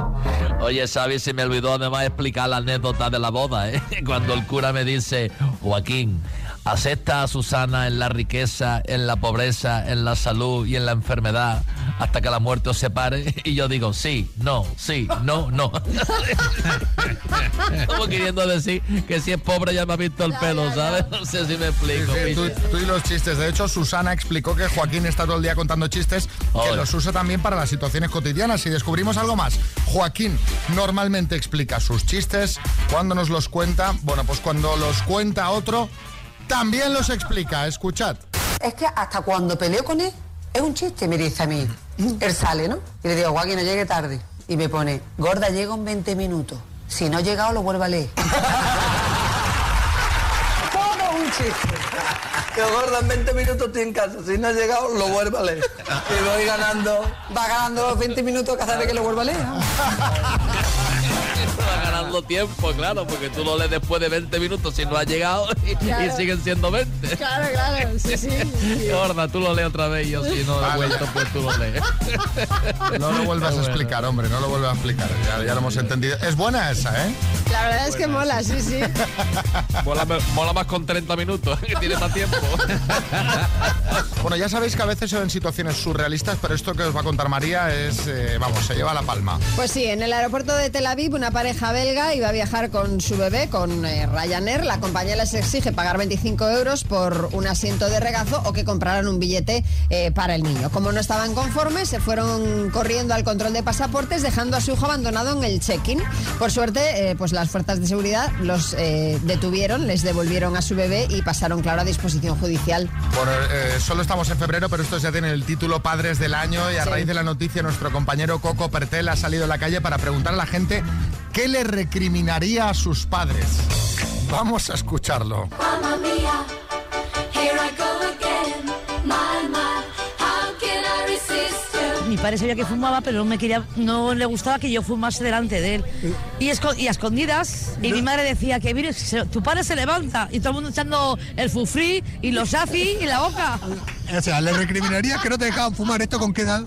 Oye, Xavi, se me olvidó además explicar la anécdota de la boda, ¿eh? Cuando el cura me dice, Joaquín, acepta a Susana en la riqueza, en la pobreza, en la salud y en la enfermedad hasta que la muerte os separe. Y yo digo, sí, no, sí, no, no. Como queriendo decir que si es pobre ya me ha visto el pelo, ¿sabes? No sé si me explico. Sí, tú, y los chistes. De hecho, Susana explicó que Joaquín está todo el día contando chistes que los usa también para las situaciones cotidianas. Y descubrimos algo más. Joaquín normalmente explica sus chistes. ¿Cuándo nos los cuenta? Bueno, pues cuando los cuenta otro, también los explica. Escuchad. Es que hasta cuando peleo con él, es un chiste, me dice a mí. Él sale, ¿no? Y le digo, Joaquín, no llegue tarde. Y me pone, gorda, llego en 20 minutos. Si no he llegado, lo vuelvo a leer. Todo un chiste. Que gorda en 20 minutos estoy en casa. Si no ha llegado, lo vuelvo a leer. Y voy ganando. Va ganando los 20 minutos cada vez que lo vuelvo a leer. ¿no? Ganando tiempo, claro, porque tú lo lees después de 20 minutos si no ha llegado y, Claro. y siguen siendo 20. Claro, claro, sí, sí. Gorda, tú lo lees otra vez y yo si no he Vale. vuelto, pues tú lo lees. No lo vuelvas a explicar, hombre. No lo vuelvas a explicar. Ya, ya lo hemos entendido. Es buena esa, ¿eh? La verdad es que mola, sí, sí. Mola, mola más con 30 minutos, que tiene más tiempo. Bueno, ya sabéis que a veces son en situaciones surrealistas, pero esto que os va a contar María es, eh, vamos, se lleva la palma. Pues sí, en el aeropuerto de Tel Aviv una pareja belga iba a viajar con su bebé, con eh, Ryanair. La compañía les exige pagar 25 euros por un asiento de regazo o que compraran un billete eh, para el niño. Como no estaban conformes, se fueron corriendo al control de pasaportes dejando a su hijo abandonado en el check-in. Por suerte, eh, pues las fuerzas de seguridad los detuvieron, les devolvieron a su bebé y pasaron, claro, a disposición judicial. Bueno, eh, solo estamos en febrero, pero estos ya tienen el título Padres del Año y a Sí. raíz de la noticia nuestro compañero Coco Pertel ha salido a la calle para preguntar a la gente qué le recriminaría a sus padres. Vamos a escucharlo. Mamma mia, here I go again. My, my, how can I resist you? Mi padre sabía que fumaba, pero no me quería, no le gustaba que yo fumase delante de él. Y, esco- y a escondidas, y mi madre decía que mire, se- tu padre se levanta, y todo el mundo echando el fufrí y los afi y la boca. O sea, le recriminaría que no te dejaban fumar. ¿Esto con qué edad?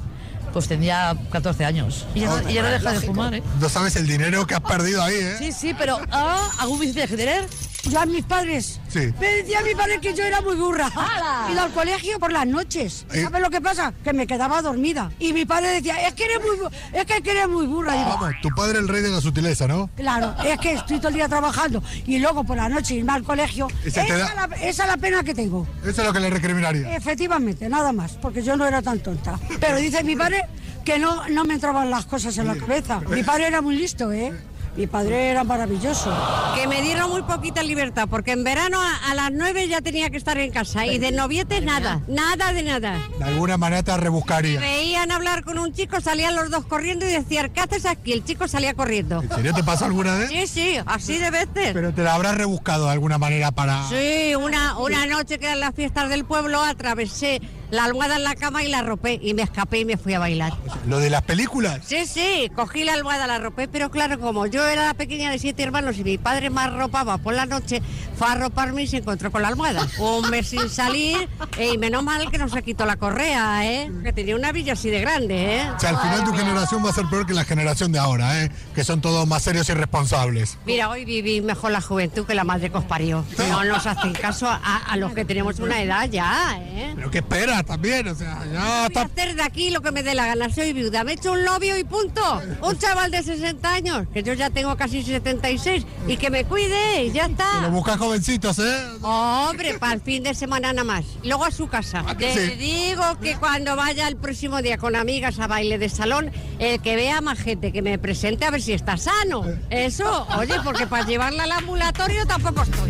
Pues tenía 14 años. Y ya, no- ya no deja de fumar, ¿eh? No sabes el dinero que has perdido ahí, ¿eh? Sí, sí, pero ah, algún vice de tener. Yo a mis padres Me decía mi padre que yo era muy burra. Iba al colegio por las noches. Eh. ¿Sabes lo que pasa? Que me quedaba dormida. Y mi padre decía, es que eres muy, es que eres muy burra. Digo, Vamos, tu padre el rey de la sutileza, ¿no? Claro, es que estoy todo el día trabajando y luego por la noche irme al colegio. Esa, da- la, esa es la pena que tengo. Eso es lo que le recriminaría. Efectivamente, nada más, porque yo no era tan tonta. Pero dice mi padre que no, no me entraban las cosas en la cabeza. Mi padre era muy listo, ¿eh? Mi padre era maravilloso. Que me dieron muy poquita libertad, porque en verano a, a las 9 ya tenía que estar en casa y de noviete nada, nada de nada. De alguna manera te rebuscaría. Veían hablar con un chico, salían los dos corriendo y decían, ¿qué haces aquí? El chico salía corriendo. ¿En serio te pasa alguna vez? Sí, sí, así de veces. Pero te la habrás rebuscado de alguna manera para... Sí, una, una noche que eran las fiestas del pueblo, atravesé la almohada en la cama y la arropé y me escapé y me fui a bailar. Lo de las películas. Sí, sí, cogí la almohada, la arropé, pero claro, como yo era la pequeña de siete hermanos y mi padre me arropaba por la noche, fue a arroparme y se encontró con la almohada. Un mes sin salir y menos mal que no se quitó la correa, ¿eh? Que tenía una villa así de grande, ¿eh? O sea, al final tu generación va a ser peor que la generación de ahora, ¿eh? Que son todos más serios y responsables. Mira, hoy viví mejor la juventud que la madre que os parió. No nos hacen caso a, a los que tenemos una edad ya, ¿eh? Pero ¿qué también? O sea, ya Voy a está... hacer de aquí lo que me dé la gana. Soy viuda, me he hecho un novio y punto. Un chaval de 60 años, que yo ya tengo casi 76, y que me cuide y ya Lo está. buscas jovencitos, ¿eh? Hombre, para el fin de semana nada más. Luego a su casa. Te sí? digo que cuando vaya el próximo día con amigas a baile de salón, el que vea más gente que me presente a ver si está sano. Eso, oye, porque para llevarla al ambulatorio tampoco estoy.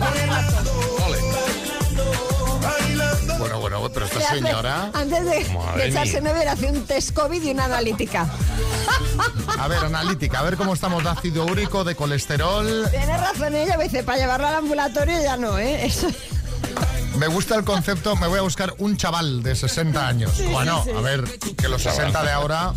Bueno, pero esta señora... Antes de, de echarse mía. nueve, hace un test COVID y una analítica. A ver, analítica, a ver cómo estamos de ácido úrico, de colesterol. Tiene razón ella, me dice, para llevarlo al ambulatorio ya no, ¿eh? Eso- Me gusta el concepto, me voy a buscar un chaval de 60 años. Bueno, a ver, que los 60 de ahora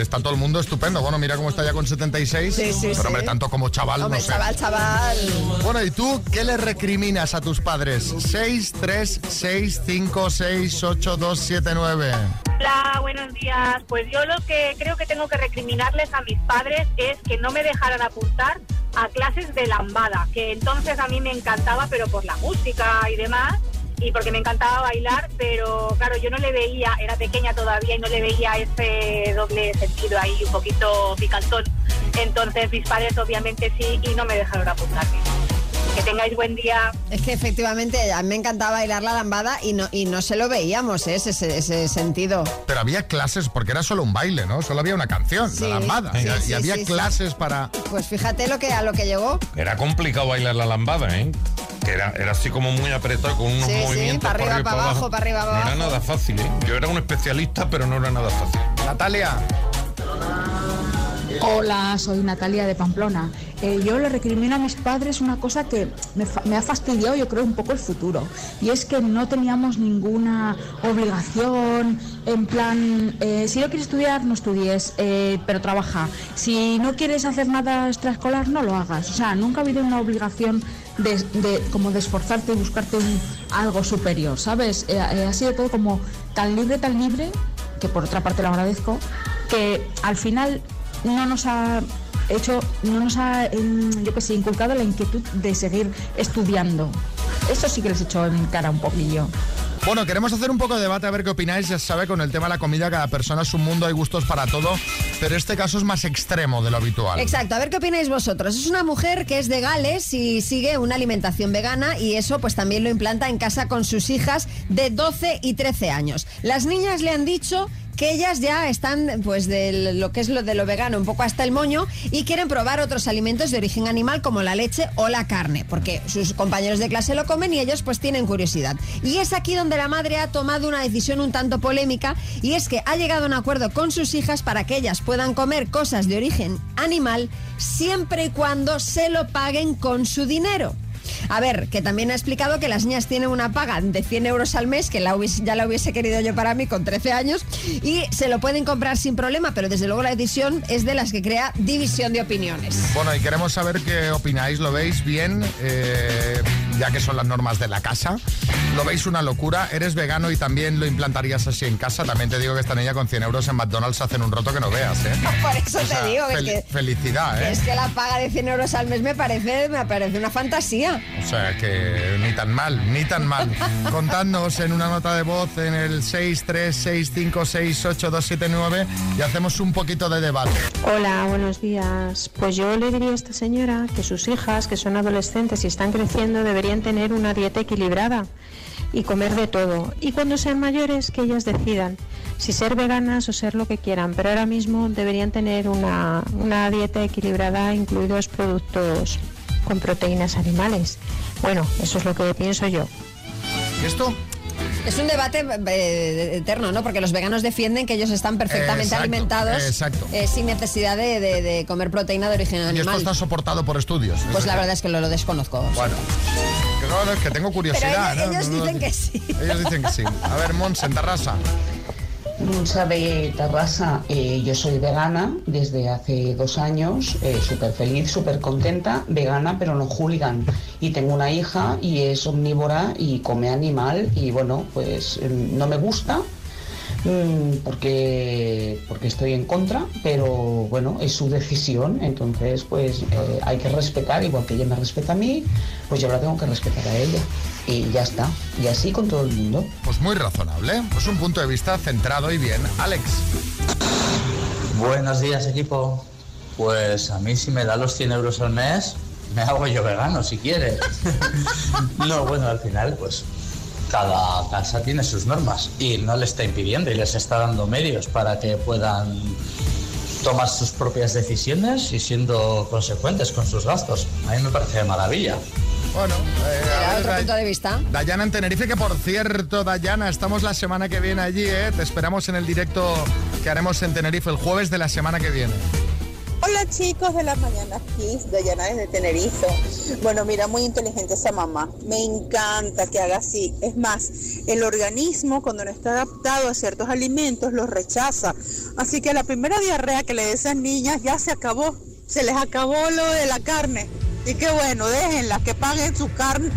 está todo el mundo estupendo. Bueno, mira cómo está ya con 76. Sí, sí, pero hombre, sí. tanto como chaval, Hombre, no sé. chaval, chaval. Bueno, ¿y tú qué le recriminas a tus padres? 6, 3, 6, 5, 6, 8, 2, 7, 9. Hola, buenos días. Pues yo lo que creo que tengo que recriminarles a mis padres es que no me dejaran apuntar a clases de lambada, que entonces a mí me encantaba, pero por la música y demás, y porque me encantaba bailar, pero claro, yo no le veía, era pequeña todavía y no le veía ese doble sentido ahí, un poquito picantón. Entonces mis padres obviamente sí y no me dejaron apuntarme. Que tengáis buen día. Es que efectivamente a mí me encantaba bailar la lambada y no, y no se lo veíamos, ¿eh? ese, ese, ese sentido. Pero había clases, porque era solo un baile, ¿no? Solo había una canción, Sí, la lambada. sí, y, había sí, sí. clases para... Pues fíjate lo que a lo que llegó. Era complicado bailar la lambada, ¿eh? Que era, era así como muy apretado, con unos Sí, sí, movimientos para arriba, para abajo, para arriba, para No era abajo. nada fácil, ¿eh? Yo era un especialista, pero no era nada fácil. Natalia. Hola, soy Natalia de Pamplona. Eh, yo le recrimino a mis padres una cosa que me, me ha fastidiado, yo creo, un poco el futuro. Y es que no teníamos ninguna obligación, en plan, eh, si no quieres estudiar, no estudies, eh, pero trabaja. Si no quieres hacer nada extraescolar, no lo hagas. O sea, nunca ha habido una obligación de, de- como de esforzarte y buscarte un- algo superior, ¿sabes? Eh, ha sido todo como tan libre, tan libre, que por otra parte lo agradezco, que al final no nos ha hecho, no nos ha, em, yo que sé, inculcado la inquietud de seguir estudiando. Eso sí que les echó en cara un poquillo. Bueno, queremos hacer un poco de debate a ver qué opináis. Ya se sabe, con el tema de la comida, cada persona es un mundo, hay gustos para todo, pero este caso es más extremo de lo habitual. Exacto, a ver qué opináis vosotros. Es una mujer que es de Gales y sigue una alimentación vegana y eso pues también lo implanta en casa con sus hijas de 12 y 13 años. Las niñas le han dicho que ellas ya están pues de lo que es lo de lo vegano un poco hasta el moño y quieren probar otros alimentos de origen animal como la leche o la carne, porque sus compañeros de clase lo comen y ellos pues tienen curiosidad. Y es aquí donde la madre ha tomado una decisión un tanto polémica y es que ha llegado a un acuerdo con sus hijas para que ellas puedan comer cosas de origen animal siempre y cuando se lo paguen con su dinero. A ver, que también ha explicado que las niñas tienen una paga de 100 euros al mes, que la ya la hubiese querido yo para mí con 13 años, y se lo pueden comprar sin problema, pero desde luego la decisión es de las que crea división de opiniones. Bueno, y queremos saber qué opináis. ¿Lo veis bien? Eh, ya que son las normas de la casa. ¿Lo veis una locura? ¿Eres vegano y también lo implantarías así en casa? También te digo que esta niña con 100 euros en McDonald's hacen un roto que no veas, ¿eh? Por eso O sea, te digo que, fel- que- Felicidad, que ¿eh? es que la paga de 100 euros al mes me parece, me parece una fantasía. O sea que ni tan mal, ni tan mal. Contadnos en una nota de voz en el 636568279 y hacemos un poquito de debate. Hola, buenos días. Pues yo le diría a esta señora que sus hijas, que son adolescentes y están creciendo, deberían tener una dieta equilibrada y comer de todo. Y cuando sean mayores, que ellas decidan si ser veganas o ser lo que quieran. Pero ahora mismo deberían tener una, una dieta equilibrada, incluidos productos con proteínas animales. Bueno, eso es lo que pienso yo. ¿Y esto? Es un debate eh, eterno, ¿no? Porque los veganos defienden que ellos están perfectamente Exacto, alimentados exacto. eh, sin necesidad de, de- de comer proteína de origen Y esto animal. está soportado por estudios. Pues la verdad es que lo, lo desconozco. Bueno, que no, es que tengo Pero curiosidad. ellos, ¿no? ellos dicen que sí. Ellos dicen que sí. A ver, Mons, en Tarrasa. Musa de Tarrasa, eh, yo soy vegana desde hace dos años, eh, súper feliz, súper contenta, vegana pero no hooligan. Y tengo una hija y es omnívora y come animal y bueno, pues eh, no me gusta mm, porque, porque estoy en contra, pero bueno, es su decisión, entonces pues eh, hay que respetar, igual que ella me respeta a mí, pues yo la tengo que respetar a ella. Y ya está, y así con todo el mundo. Pues muy razonable. Pues un punto de vista centrado y bien. Alex. Buenos días, equipo. Pues a mí si me da los 100 euros al mes, me hago yo vegano si quiere. no, bueno, al final pues cada casa tiene sus normas y no le está impidiendo y les está dando medios para que puedan tomar sus propias decisiones y siendo consecuentes con sus gastos. A mí me parece de maravilla. Bueno, eh, a ver, otro Day- punto de vista. Dayana en Tenerife, que por cierto, Dayana, estamos la semana que viene allí, ¿eh? Te esperamos en el directo que haremos en Tenerife el jueves de la semana que viene. Hola chicos de las mañanas Kiss, Dayana desde Tenerife. Bueno, mira, muy inteligente esa mamá. Me encanta que haga así. Es más, el organismo cuando no está adaptado a ciertos alimentos los rechaza. Así que la primera diarrea que le dé a esas niñas ya se acabó. Se les acabó lo de la carne. Y qué bueno, déjenlas que paguen su carne.